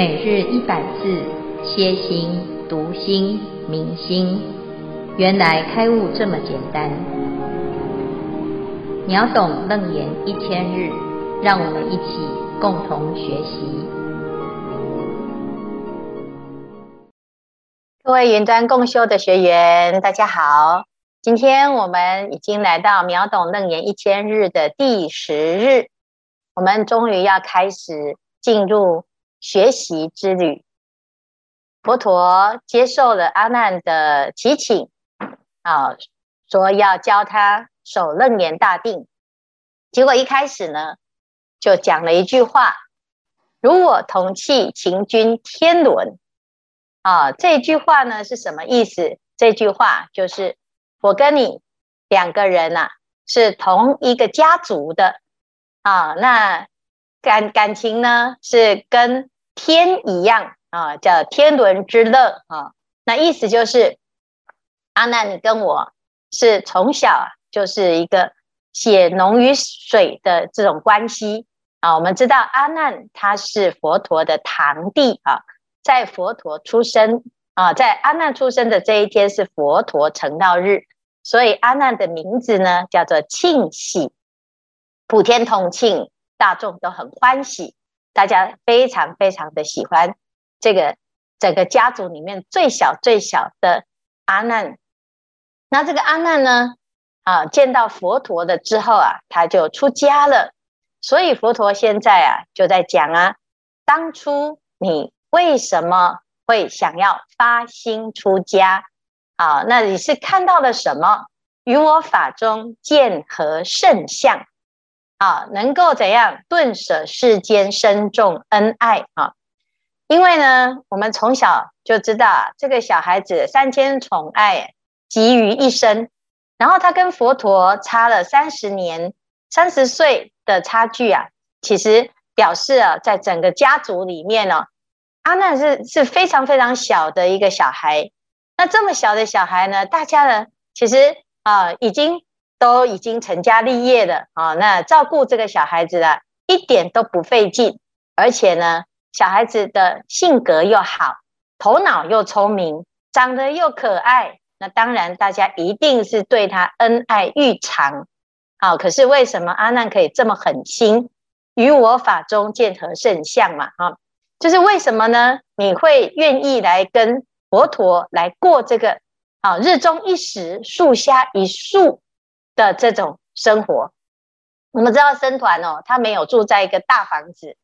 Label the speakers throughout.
Speaker 1: 每日一百字，歇心、读心、明心，原来开悟这么简单。秒懂楞严一千日，让我们一起共同学习。
Speaker 2: 各位云端共修的学员，大家好！今天我们已经来到秒懂楞严一千日的第十日，我们终于要开始进入。学习之旅，佛陀接受了阿难的祈请，啊，说要教他守楞严大定。结果一开始呢，就讲了一句话：“如我同契勤君天伦。”啊，这句话呢是什么意思？这句话就是我跟你两个人呐、啊，是同一个家族的啊。那感感情呢是跟天一样啊，叫天伦之乐啊。那意思就是，阿难，你跟我是从小，就是一个血浓于水的这种关系啊。我们知道阿难他是佛陀的堂弟啊，在佛陀出生啊，在阿难出生的这一天是佛陀成道日，所以阿难的名字呢叫做庆喜，普天同庆，大众都很欢喜。大家非常非常的喜欢这个整个家族里面最小最小的阿难。那这个阿难呢，啊，见到佛陀的之后啊，他就出家了。所以佛陀现在啊，就在讲啊，当初你为什么会想要发心出家？啊，那你是看到了什么？于我法中见何圣相？啊，能够怎样顿舍世间深重恩爱啊？因为呢，我们从小就知道这个小孩子三千宠爱集于一身，然后他跟佛陀差了三十年，三十岁的差距啊，其实表示啊，在整个家族里面呢，阿难是是非常非常小的一个小孩。那这么小的小孩呢，大家呢，其实啊，已经。都已经成家立业了啊，那照顾这个小孩子啊，一点都不费劲，而且呢，小孩子的性格又好，头脑又聪明，长得又可爱，那当然大家一定是对他恩爱欲长。好，可是为什么阿难可以这么狠心？于我法中见何胜相嘛？啊，就是为什么呢？你会愿意来跟佛陀来过这个啊，日中一时，树下一树。的这种生活，我们知道僧团哦，他没有住在一个大房子，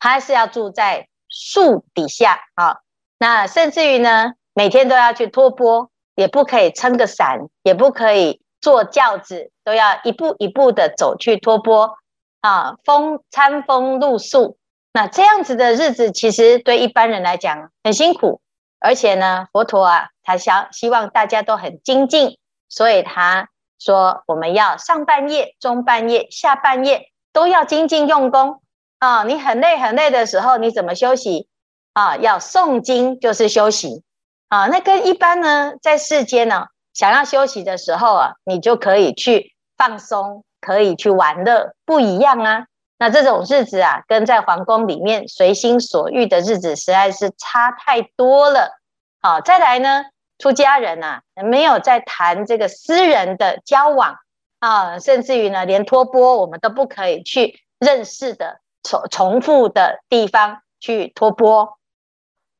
Speaker 2: 他是要住在树底下啊。那甚至于呢，每天都要去托钵，也不可以撑个伞，也不可以坐轿子，都要一步一步的走去托钵啊。风餐风露宿，那这样子的日子，其实对一般人来讲很辛苦。而且呢，佛陀啊，他想希望大家都很精进，所以他。说我们要上半夜、中半夜、下半夜都要精进用功啊！你很累很累的时候，你怎么休息啊？要诵经就是休息啊！那跟一般呢，在世间呢，想要休息的时候啊，你就可以去放松，可以去玩乐，不一样啊！那这种日子啊，跟在皇宫里面随心所欲的日子实在是差太多了。好，再来呢？出家人呐、啊，没有在谈这个私人的交往啊，甚至于呢，连托钵我们都不可以去认识的重重复的地方去托钵。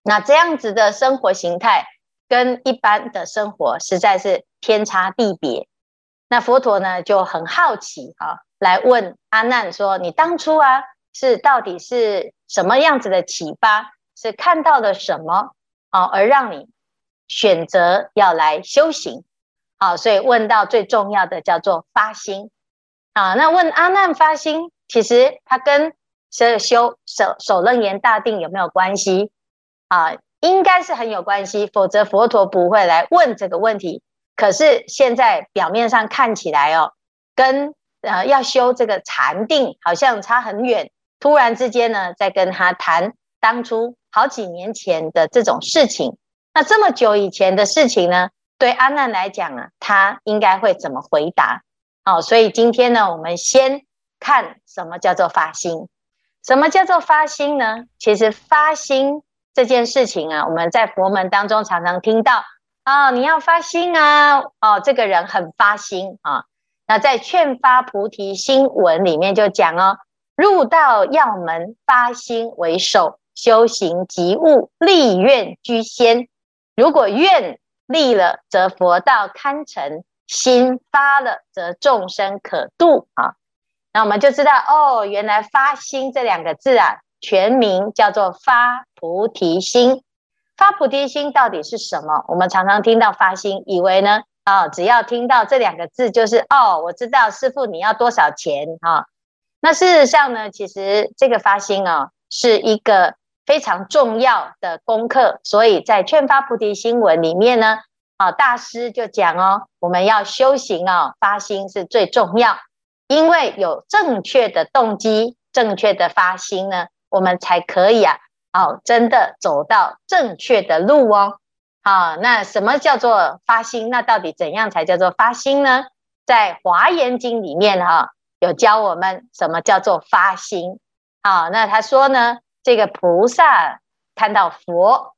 Speaker 2: 那这样子的生活形态跟一般的生活实在是天差地别。那佛陀呢就很好奇啊，来问阿难说：“你当初啊，是到底是什么样子的启发？是看到了什么啊，而让你？”选择要来修行，好，所以问到最重要的叫做发心啊。那问阿难发心，其实他跟这修守守楞严大定有没有关系啊？应该是很有关系，否则佛陀不会来问这个问题。可是现在表面上看起来哦，跟呃要修这个禅定好像差很远。突然之间呢，在跟他谈当初好几年前的这种事情。那这么久以前的事情呢？对阿难来讲啊，他应该会怎么回答？哦，所以今天呢，我们先看什么叫做发心。什么叫做发心呢？其实发心这件事情啊，我们在佛门当中常常听到啊、你要发心啊，哦，这个人很发心啊。那在《劝发菩提心文》里面就讲哦，入道要门，发心为首，修行即悟，立愿居先。如果愿立了，则佛道堪成；心发了，则众生可度啊。那我们就知道哦，原来发心这两个字啊，全名叫做发菩提心。发菩提心到底是什么？我们常常听到发心，以为呢，啊、只要听到这两个字，就是哦，我知道师傅你要多少钱哈、那事实上呢，其实这个发心啊、哦，是一个非常重要的功课。所以在《劝发菩提心文》里面呢，啊、大师就讲哦，我们要修行、哦，发心是最重要。因为有正确的动机、正确的发心呢，我们才可以啊，哦，真的走到正确的路哦。好，那什么叫做发心？那到底怎样才叫做发心呢？在《华严经》里面哈，有教我们什么叫做发心。好，那他说呢，这个菩萨看到佛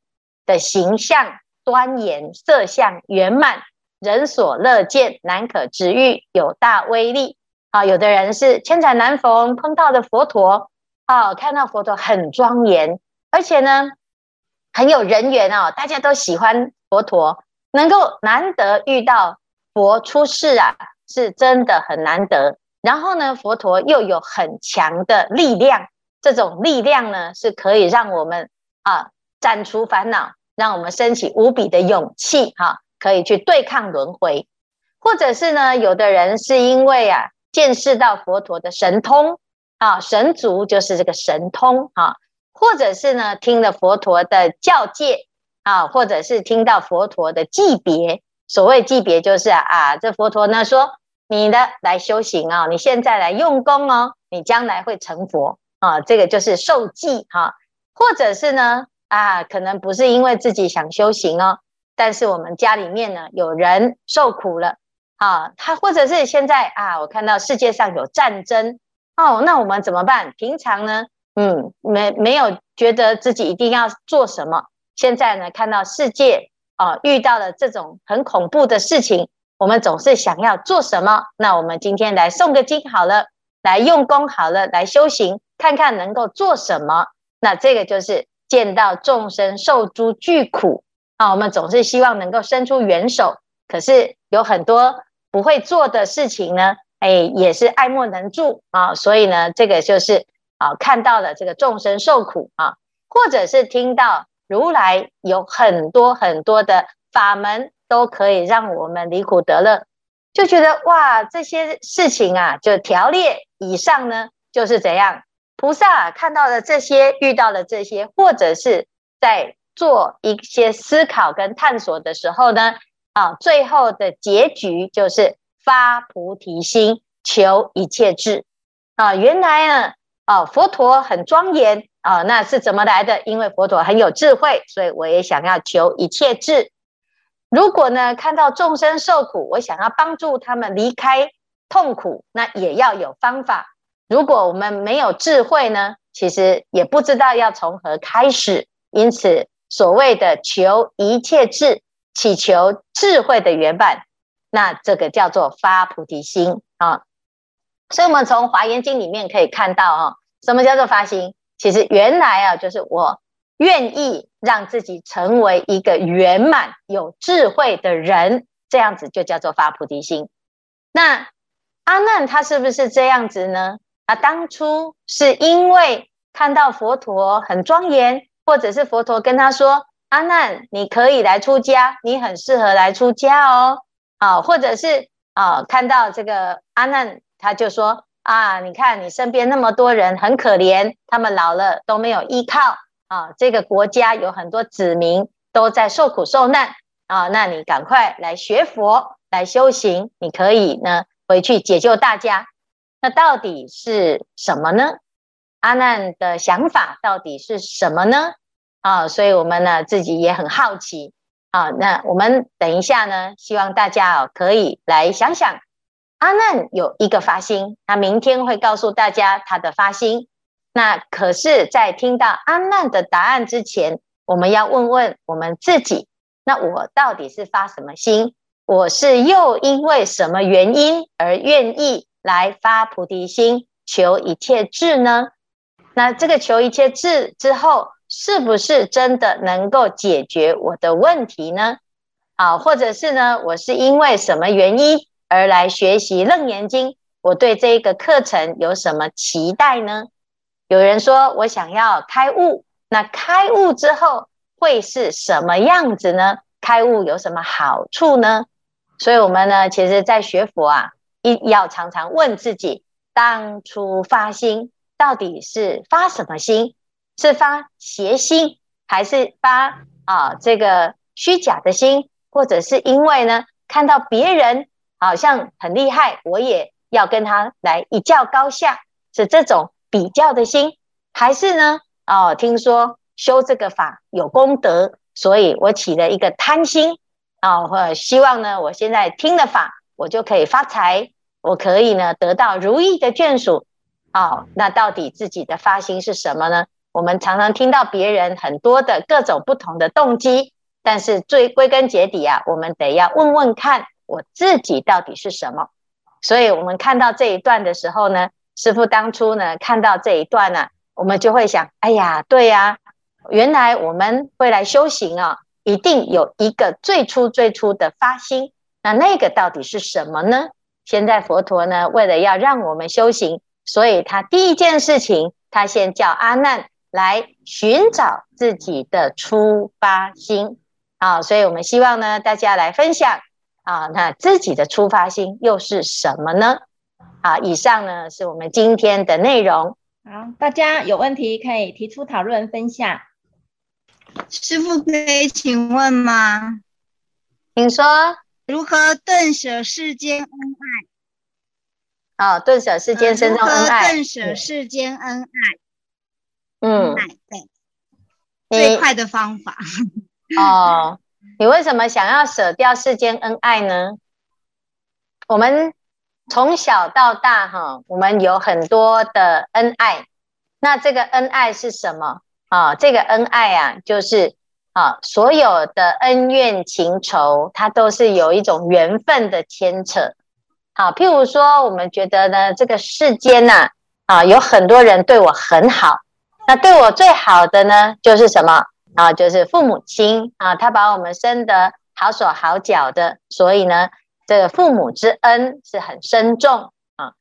Speaker 2: 的形象端严、色相圆满，人所乐见，难可值喻，有大威力。啊，有的人是千载难逢碰到的佛陀，啊，看到佛陀很庄严，而且呢很有人缘哦，大家都喜欢佛陀，能够难得遇到佛出世啊，是真的很难得。然后呢，佛陀又有很强的力量，这种力量呢是可以让我们啊斩除烦恼，让我们升起无比的勇气，哈，可以去对抗轮回，或者是呢，有的人是因为啊。见识到佛陀的神通啊，神足就是这个神通啊，或者是呢听了佛陀的教诫啊，或者是听到佛陀的记别。所谓级别就是啊，这佛陀呢说你的来修行啊，你现在来用功哦，你将来会成佛啊，这个就是受记哈。或者是呢啊，可能不是因为自己想修行哦，但是我们家里面呢有人受苦了。啊，他或者是现在啊，我看到世界上有战争哦，那我们怎么办？平常呢，嗯，没没有觉得自己一定要做什么。现在呢，看到世界啊，遇到了这种很恐怖的事情，我们总是想要做什么？那我们今天来诵个经好了，来用功好了，来修行，看看能够做什么。那这个就是见到众生受诸巨苦啊，我们总是希望能够伸出援手，可是有很多。不会做的事情呢，哎，也是爱莫能助啊。所以呢，这个就是啊，看到了这个众生受苦啊，或者是听到如来有很多很多的法门，都可以让我们离苦得乐，就觉得哇，这些事情啊，就条列以上呢，就是怎样？菩萨看到了这些，遇到了这些，或者是在做一些思考跟探索的时候呢。啊，最后的结局就是发菩提心，求一切智。啊，原来呢，啊，佛陀很庄严啊，那是怎么来的？因为佛陀很有智慧，所以我也想要求一切智。如果呢，看到众生受苦，我想要帮助他们离开痛苦，那也要有方法。如果我们没有智慧呢，其实也不知道要从何开始。因此，所谓的求一切智。祈求智慧的圆满，那这个叫做发菩提心啊。所以，我们从《华严经》里面可以看到啊，什么叫做发心？其实原来啊，就是我愿意让自己成为一个圆满有智慧的人，这样子就叫做发菩提心。那阿难他是不是这样子呢？啊当初是因为看到佛陀很庄严，或者是佛陀跟他说。阿难，你可以来出家，你很适合来出家哦。啊，或者是啊，看到这个阿难，他就说啊，你看你身边那么多人很可怜，他们老了都没有依靠啊，这个国家有很多子民都在受苦受难啊，那你赶快来学佛来修行，你可以呢回去解救大家。那到底是什么呢？阿难的想法到底是什么呢？啊，所以我们呢自己也很好奇啊。那我们等一下呢，希望大家哦可以来想想，阿难有一个发心，他明天会告诉大家他的发心。那可是，在听到阿难的答案之前，我们要问问我们自己：那我到底是发什么心？我是又因为什么原因而愿意来发菩提心，求一切智呢？那这个求一切智之后，是不是真的能够解决我的问题呢？啊，或者是呢，我是因为什么原因而来学习楞严经？我对这个课程有什么期待呢？有人说我想要开悟，那开悟之后会是什么样子呢？开悟有什么好处呢？所以，我们呢，其实，在学佛啊，一要常常问自己：当初发心到底是发什么心？是发邪心，还是发啊这个虚假的心？或者是因为呢，看到别人好像很厉害，我也要跟他来一较高下，是这种。比较的心，还是呢？哦，听说修这个法有功德，所以我起了一个贪心啊，或、哦、希望呢，我现在听了法，我就可以发财，我可以呢得到如意的眷属。哦，那到底自己的发心是什么呢？我们常常听到别人很多的各种不同的动机，但是最归根结底啊，我们得要问问看我自己到底是什么。所以我们看到这一段的时候呢。师傅当初呢，看到这一段呢、我们就会想：哎呀，对呀，原来我们会来修行啊，一定有一个最初最初的发心。那那个到底是什么呢？现在佛陀呢，为了要让我们修行，所以他第一件事情，他先叫阿难来寻找自己的出发心。啊，所以我们希望呢，大家来分享啊，那自己的出发心又是什么呢？啊，以上呢是我们今天的内容。
Speaker 1: 好，大家有问题可以提出讨论分享。
Speaker 3: 师傅可以请问吗？
Speaker 2: 请说。
Speaker 3: 如何顿舍世间恩爱？
Speaker 2: 哦，顿舍世间身中恩爱。
Speaker 3: 顿舍世间恩爱。
Speaker 2: 嗯，
Speaker 3: 对，最快的方法。
Speaker 2: 哦，你为什么想要舍掉世间恩爱呢？我们。从小到大，哈，我们有很多的恩爱。那这个恩爱是什么啊？这个恩爱啊，就是啊，所有的恩怨情仇，它都是有一种缘分的牵扯。好，譬如说，我们觉得呢，这个世间呐，啊，有很多人对我很好。那对我最好的呢，就是什么啊？就是父母亲啊，他把我们生得好手好脚的，所以呢。这个父母之恩是很深重啊。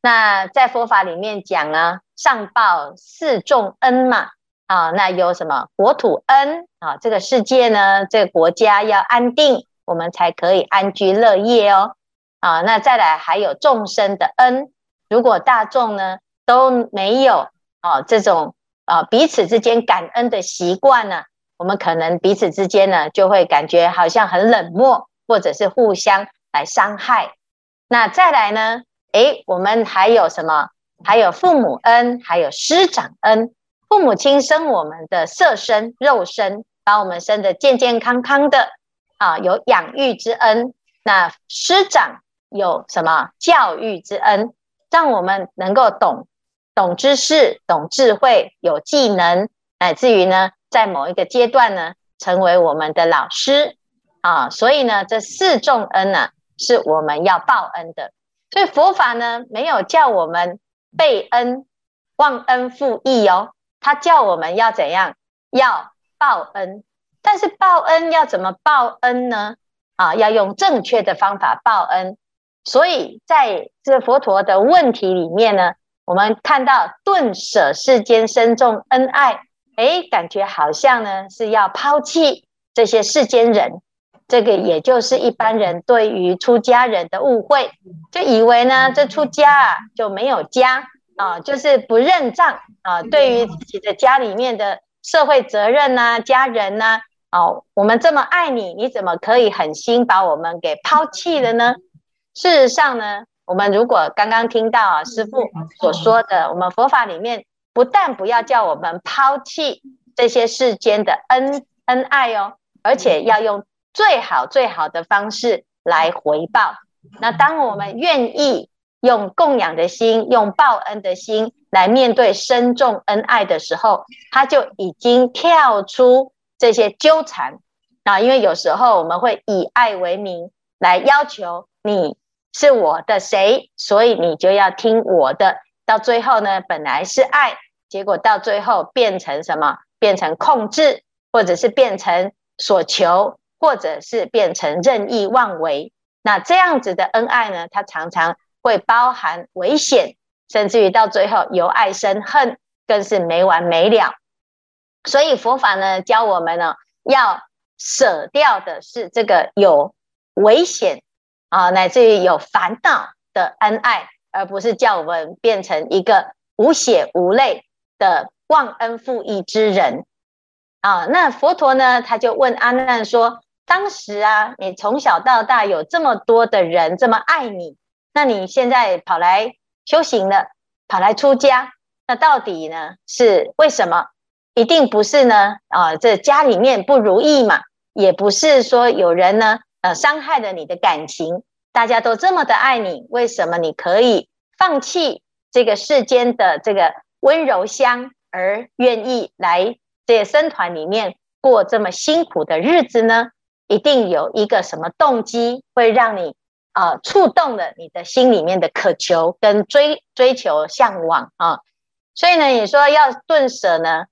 Speaker 2: 那在佛法里面讲呢，上报四重恩嘛啊。那有什么国土恩啊？这个世界呢，这个国家要安定，我们才可以安居乐业哦。啊，那再来还有众生的恩。如果大众呢都没有啊这种啊彼此之间感恩的习惯呢，我们可能彼此之间呢就会感觉好像很冷漠，或者是互相。来伤害，那再来呢？诶，我们还有什么？还有父母恩，还有师长恩。父母亲生我们的色身、肉身，把我们生得健健康康的啊，有养育之恩。那师长有什么？教育之恩，让我们能够懂懂知识、懂智慧、有技能，乃至于呢，在某一个阶段呢，成为我们的老师啊。所以呢，这四重恩呢、是我们要报恩的，所以佛法呢，没有叫我们背恩、忘恩负义哦，他叫我们要怎样？要报恩。但是报恩要怎么报恩呢？啊，要用正确的方法报恩。所以在这佛陀的问题里面呢，我们看到顿舍世间深重恩爱，诶，感觉好像呢是要抛弃这些世间人。这个也就是一般人对于出家人的误会，就以为呢，这出家啊就没有家啊，就是不认账啊。对于自己的家里面的社会责任呐、啊、家人呐、啊，哦，我们这么爱你，你怎么可以狠心把我们给抛弃了呢？事实上呢，我们如果刚刚听到啊师父所说的，我们佛法里面不但不要叫我们抛弃这些世间的恩恩爱哦，而且要用。最好最好的方式来回报。那当我们愿意用供养的心、用报恩的心来面对深重恩爱的时候，他就已经跳出这些纠缠啊。因为有时候我们会以爱为名来要求你是我的谁，所以你就要听我的。到最后呢，本来是爱，结果到最后变成什么？变成控制，或者是变成所求，或者是变成任意妄为。那这样子的恩爱呢，它常常会包含危险，甚至于到最后由爱生恨，更是没完没了。所以佛法呢，教我们呢，要舍掉的是这个有危险啊，乃至于有烦恼的恩爱。而不是叫我们变成一个无血无泪的忘恩负义之人啊！那佛陀呢，他就问阿难说：“当时啊，你从小到大有这么多的人这么爱你，那你现在跑来修行了，跑来出家，那到底呢是为什么？一定不是呢啊，这家里面不如意嘛，也不是说有人呢呃伤害了你的感情。”大家都这么的爱你，为什么你可以放弃这个世间的这个温柔乡，而愿意来这个僧团里面过这么辛苦的日子呢？一定有一个什么动机会让你、呃、触动了你的心里面的渴求跟追追求向往啊！所以呢，你说要顿舍呢，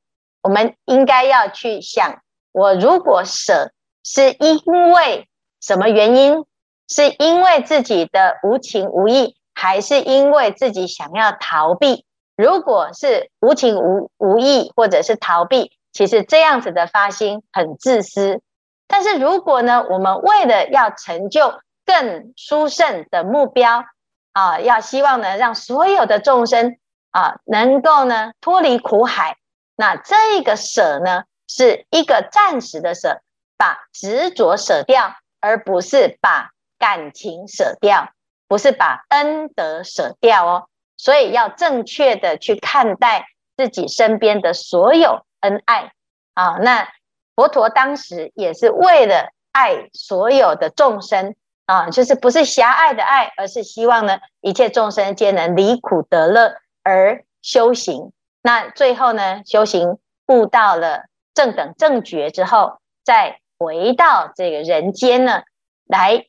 Speaker 2: 我们应该要去想，我如果舍，是因为什么原因？是因为自己的无情无义，还是因为自己想要逃避？如果是无情无无义，或者是逃避，其实这样子的发心很自私。但是如果呢，我们为了要成就更殊胜的目标啊，要希望呢，让所有的众生啊，能够呢脱离苦海，那这个舍呢，是一个暂时的舍，把执着舍掉，而不是把。感情舍掉，不是把恩德舍掉哦，所以要正确的去看待自己身边的所有恩爱啊。那佛陀当时也是为了爱所有的众生啊，就是不是狭隘的爱，而是希望呢一切众生皆能离苦得乐而修行。那最后呢，修行悟到了正等正觉之后，再回到这个人间呢来。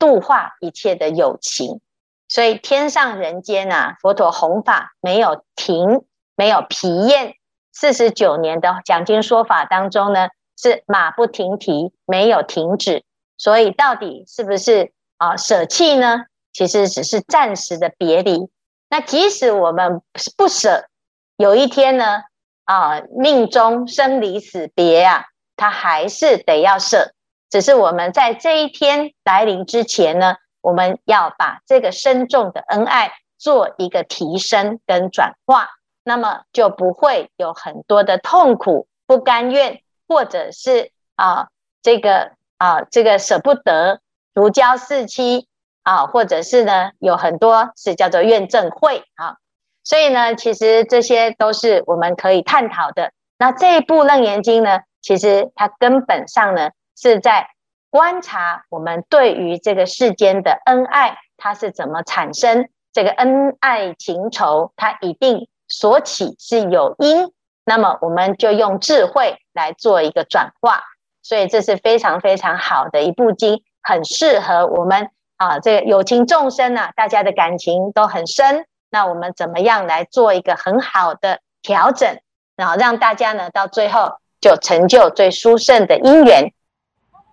Speaker 2: 度化一切的有情，所以天上人间啊，佛陀弘法没有停，没有疲厌。四十九年的讲经说法当中呢，是马不停蹄，没有停止。所以到底是不是啊舍弃呢？其实只是暂时的别离。那即使我们不舍，有一天呢啊命中生离死别啊，他还是得要舍。只是我们在这一天来临之前呢，我们要把这个深重的恩爱做一个提升跟转化，那么就不会有很多的痛苦、不甘愿，或者是啊这个啊这个舍不得如胶似漆啊，或者是呢有很多是叫做怨憎会啊，所以呢，其实这些都是我们可以探讨的。那这一部《楞严经》呢，其实它根本上呢。是在观察我们对于这个世间的恩爱，它是怎么产生？这个恩爱情仇，它一定所起是有因，那么我们就用智慧来做一个转化。所以这是非常非常好的一部经，很适合我们啊，这个有情众生啊，大家的感情都很深。那我们怎么样来做一个很好的调整，然后让大家呢到最后就成就最殊胜的因缘。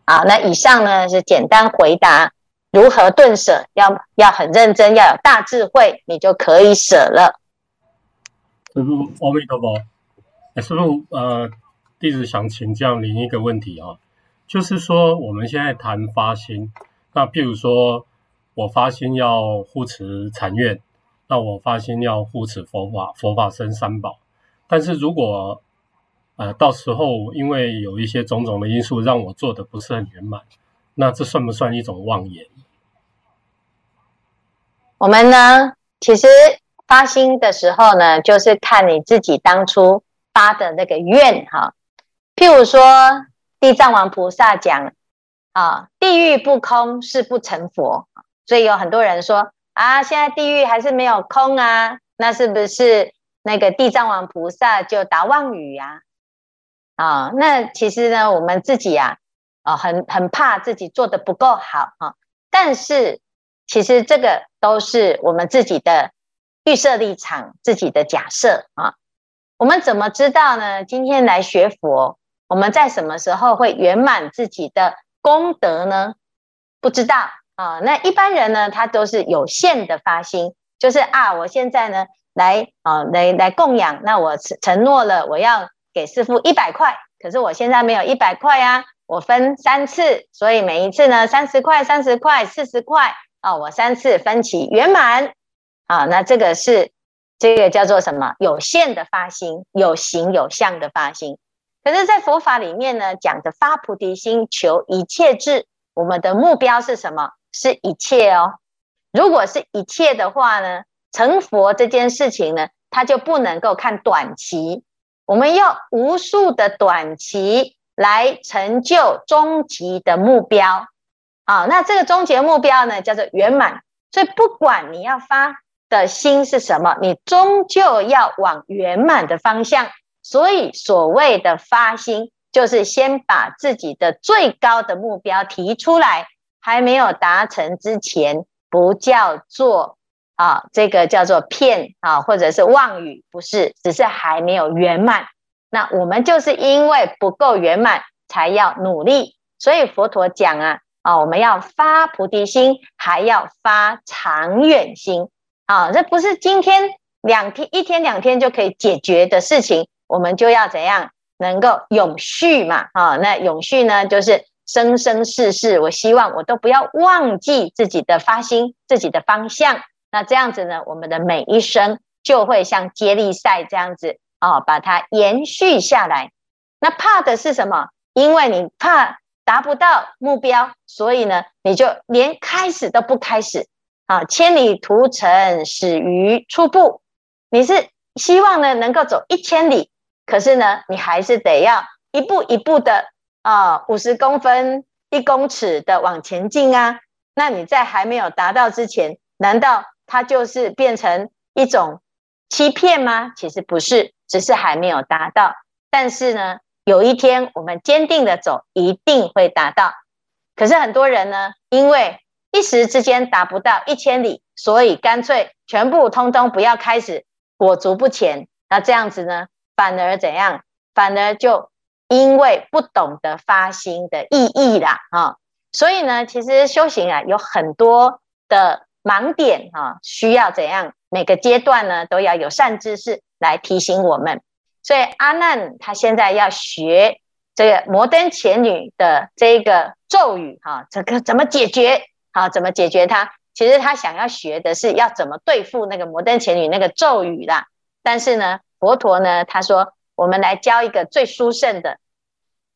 Speaker 2: 好，那以上呢是简单回答如何顿舍，要要很认真，要有大智慧，你就可以舍了。
Speaker 4: 师父，阿弥陀佛。哎，师父，呃，弟子想请教您一个问题啊，就是说我们现在谈发心，那譬如说我发心要护持禅院，那我发心要护持佛法，佛法生三宝，但是如果呃，到时候因为有一些种种的因素，让我做的不是很圆满，那这算不算一种妄言？
Speaker 2: 我们呢，其实发心的时候呢，就是看你自己当初发的那个愿哈。譬如说，地藏王菩萨讲啊，地狱不空，誓不成佛。所以有很多人说啊，现在地狱还是没有空啊，那是不是那个地藏王菩萨就答妄语呀，啊，那其实呢，我们自己呀，啊，很很怕自己做得不够好啊，但是其实这个都是我们自己的预设立场，自己的假设啊。我们怎么知道呢？今天来学佛，我们在什么时候会圆满自己的功德呢？不知道啊。那一般人呢，他都是有限的发心，就是啊，我现在呢来啊来来供养，那我承承诺了我要给师父一百块，可是我现在没有一百块啊，我分三次，所以每一次呢三十块、三十块、四十块啊，我三次分期圆满啊。那这个是。这个叫做什么？有限的发心，有形有相的发心。可是，在佛法里面呢，讲的发菩提心，求一切智。我们的目标是什么？是一切哦。如果是一切的话呢，成佛这件事情呢，它就不能够看短期。我们要无数的短期来成就终极的目标啊。那这个终极目标呢，叫做圆满。所以，不管你要发。的心是什么？你终究要往圆满的方向。所以所谓的发心，就是先把自己的最高的目标提出来，还没有达成之前，不叫做啊，这个叫做骗啊，或者是妄语，不是，只是还没有圆满。那我们就是因为不够圆满，才要努力。所以佛陀讲啊，啊，我们要发菩提心，还要发长远心。啊，这不是今天两天、一天两天就可以解决的事情，我们就要怎样能够永续嘛？啊，那永续呢，就是生生世世，我希望我都不要忘记自己的发心、自己的方向。那这样子呢，我们的每一生就会像接力赛这样子啊，把它延续下来。那怕的是什么？因为你怕达不到目标，所以呢，你就连开始都不开始。啊，千里屠城始于初步。你是希望呢能够走一千里，可是呢，你还是得要一步一步的啊，五十公分、一公尺的往前进啊。那你在还没有达到之前，难道它就是变成一种欺骗吗？其实不是，只是还没有达到。但是呢，有一天我们坚定的走，一定会达到。可是很多人呢，因为一时之间达不到一千里，所以干脆全部通通不要开始，裹足不前。那这样子呢，反而怎样？反而就因为不懂得发心的意义啦，啊，所以呢，其实修行啊有很多的盲点啊，需要怎样？每个阶段呢都要有善知识来提醒我们。所以阿难他现在要学这个摩登前女的这个咒语，哈，这个怎么解决？好，怎么解决它？其实他想要学的是要怎么对付那个摩登前女那个咒语啦。但是呢，佛陀呢，他说我们来教一个最殊胜的，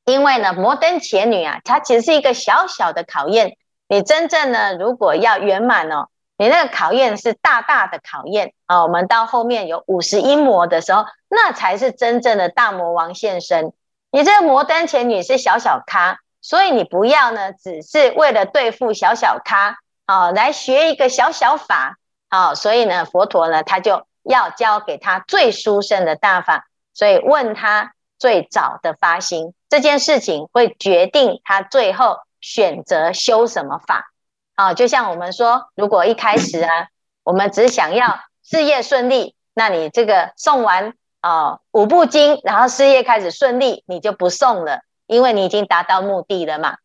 Speaker 2: 因为呢，摩登伽女啊，它其实是一个小小的考验。你真正呢，如果要圆满哦，你那个考验是大大的考验啊。我们到后面有五十音魔的时候，那才是真正的大魔王现身。你这个摩登伽女是小小咖。所以你不要呢，只是为了对付小小咖，啊，来学一个小小法，啊，所以呢，佛陀呢，他就要教给他最殊胜的大法，所以问他最早的发心这件事情，会决定他最后选择修什么法，啊，就像我们说，如果一开始啊，我们只想要事业顺利，那你这个送完啊五部经，然后事业开始顺利，你就不送了。因为你已经达到目的了嘛，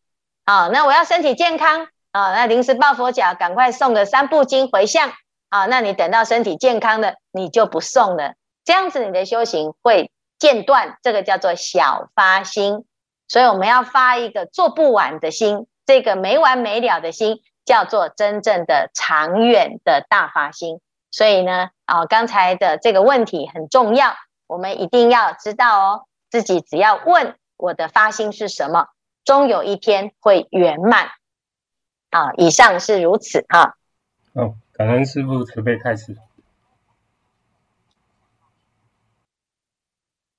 Speaker 2: 啊，那我要身体健康啊，那临时抱佛脚，赶快送个三部经回向啊，那你等到身体健康了，你就不送了，这样子你的修行会间断，这个叫做小发心，所以我们要发一个做不完的心，这个没完没了的心，叫做真正的长远的大发心。所以呢，啊，刚才的这个问题很重要，我们一定要知道哦，自己只要问。我的发心是什么？终有一天会圆满。啊，以上是如此哈。
Speaker 4: 哦，感恩师父慈悲开示。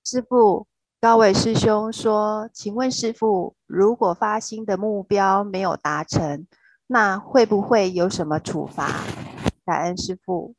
Speaker 5: 师父，高伟师兄说：“请问师父，如果发心的目标没有达成，那会不会有什么处罚？”感恩师父。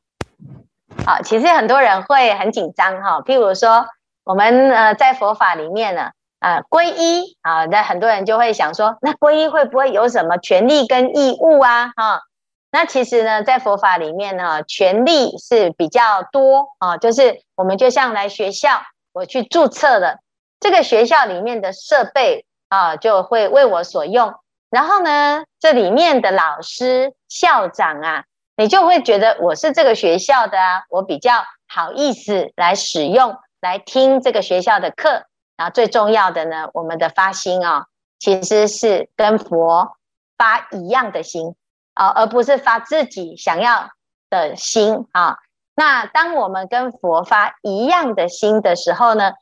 Speaker 2: 好，其实很多人会很紧张哈。譬如说，我们呃在佛法里面呢，啊皈依啊，那很多人就会想说，那皈依会不会有什么权利跟义务啊？哈，那其实呢，在佛法里面呢，权利是比较多啊，就是我们就像来学校，我去注册了这个学校里面的设备啊，就会为我所用。然后呢，这里面的老师、校长啊，你就会觉得我是这个学校的啊，我比较好意思来使用、来听这个学校的课。然后最重要的呢，我们的发心啊、其实是跟佛发一样的心啊，而不是发自己想要的心啊。那当我们跟佛发一样的心的时候呢，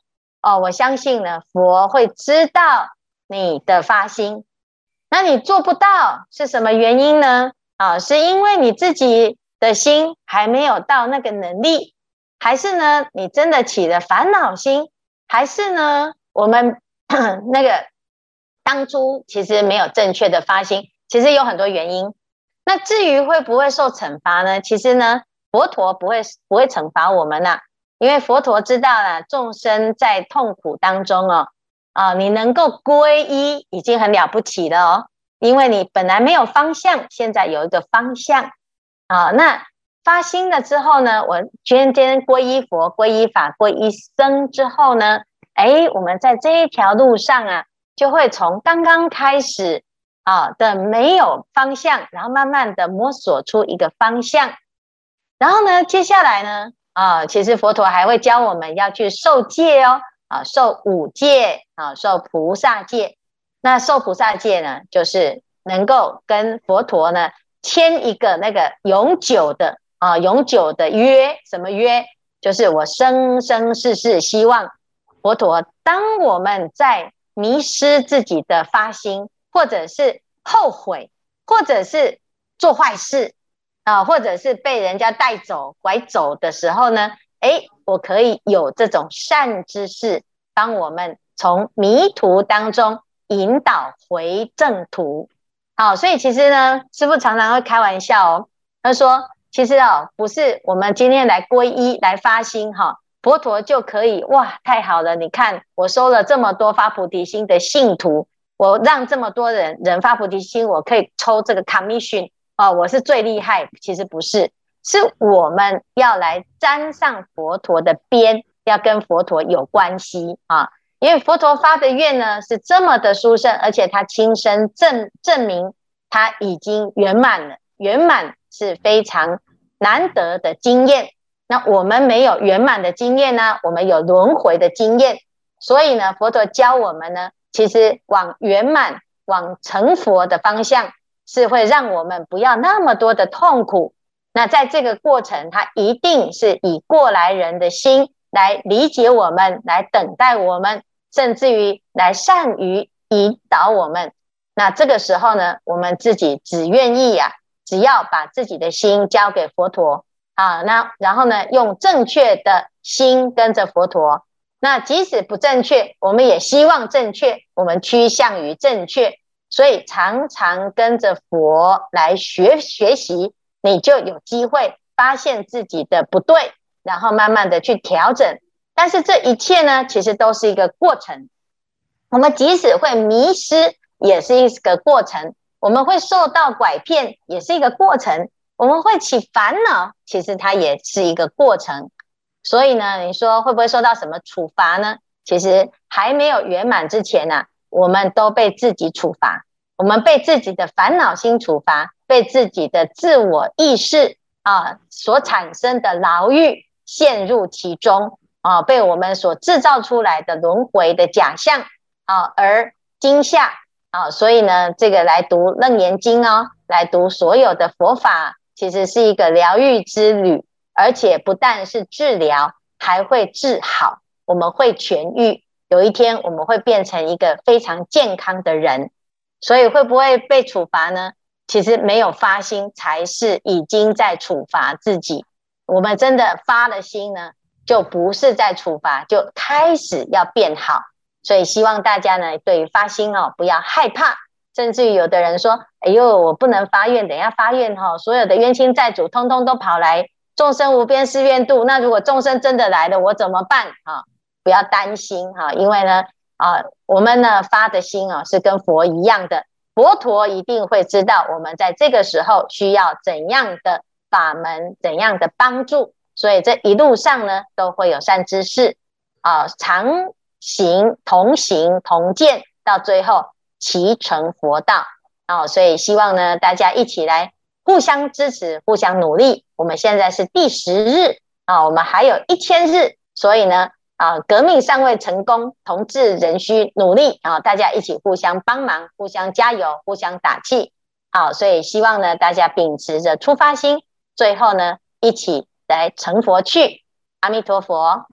Speaker 2: 哦，我相信呢，佛会知道你的发心。那你做不到是什么原因呢？啊，是因为你自己的心还没有到那个能力，还是呢，你真的起了烦恼心，还是呢，我们 那个当初其实没有正确的发心，其实有很多原因。那至于会不会受惩罚呢？其实呢，佛陀不会不会惩罚我们呐，因为佛陀知道了众生在痛苦当中哦。啊，你能够皈依已经很了不起了哦，因为你本来没有方向，现在有一个方向啊。那发心了之后呢，我天天皈依佛、皈依法、皈依僧之后呢，哎，我们在这一条路上啊，就会从刚刚开始啊的没有方向，然后慢慢的摸索出一个方向。然后呢，接下来呢，啊，其实佛陀还会教我们要去受戒哦。啊，受五戒啊，受菩萨戒。那受菩萨戒呢，就是能够跟佛陀呢签一个那个永久的啊，永久的约。什么约？就是我生生世世希望佛陀，当我们在迷失自己的发心，或者是后悔，或者是做坏事啊，或者是被人家带走、拐走的时候呢，哎。我可以有这种善知识，帮我们从迷途当中引导回正途。好，所以其实呢，师父常常会开玩笑哦，他说：“其实哦，不是我们今天来皈依、来发心哈，佛陀就可以哇，太好了！你看我收了这么多发菩提心的信徒，我让这么多人人发菩提心，我可以抽这个 commission 哦，我是最厉害。其实不是。”是我们要来沾上佛陀的边，要跟佛陀有关系啊！因为佛陀发的愿呢是这么的殊胜，而且他亲身证证明他已经圆满了，圆满是非常难得的经验。那我们没有圆满的经验呢，我们有轮回的经验，所以呢，佛陀教我们呢，其实往圆满、往成佛的方向，是会让我们不要那么多的痛苦。那在这个过程，他一定是以过来人的心来理解我们，来等待我们，甚至于来善于引导我们。那这个时候呢，我们自己只愿意呀、啊，只要把自己的心交给佛陀啊，那然后呢，用正确的心跟着佛陀。那即使不正确，我们也希望正确，我们趋向于正确，所以常常跟着佛来学学习。你就有机会发现自己的不对，然后慢慢的去调整。但是这一切呢，其实都是一个过程。我们即使会迷失，也是一个过程；我们会受到拐骗，也是一个过程；我们会起烦恼，其实它也是一个过程。所以呢，你说会不会受到什么处罚呢？其实还没有圆满之前呢、我们都被自己处罚，我们被自己的烦恼心处罚。被自己的自我意识啊所产生的牢狱陷入其中啊，被我们所制造出来的轮回的假象啊而惊吓啊，所以呢，这个来读楞严经哦，来读所有的佛法，其实是一个疗愈之旅，而且不但是治疗，还会治好，我们会痊愈，有一天我们会变成一个非常健康的人，所以会不会被处罚呢？其实没有发心，才是已经在处罚自己。我们真的发了心呢，就不是在处罚，就开始要变好。所以希望大家呢，对于发心哦，不要害怕。甚至于有的人说：“哎呦，我不能发愿，等一下发愿哈，所有的冤亲债主通通都跑来众生无边誓愿度。那如果众生真的来了，我怎么办啊？不要担心哈，因为呢，啊，我们呢发的心啊是跟佛一样的，佛陀一定会知道我们在这个时候需要怎样的法门，怎样的帮助。所以这一路上呢，都会有善知识啊，常行同行同见，到最后齐成佛道啊。所以希望呢，大家一起来互相支持，互相努力。我们现在是第十日啊，我们还有一千日，所以呢啊，革命尚未成功，同志仍需努力啊。大家一起互相帮忙，互相加油，互相打气。好，所以希望呢，大家秉持着出发心，最后呢，一起。来成佛去，阿弥陀佛。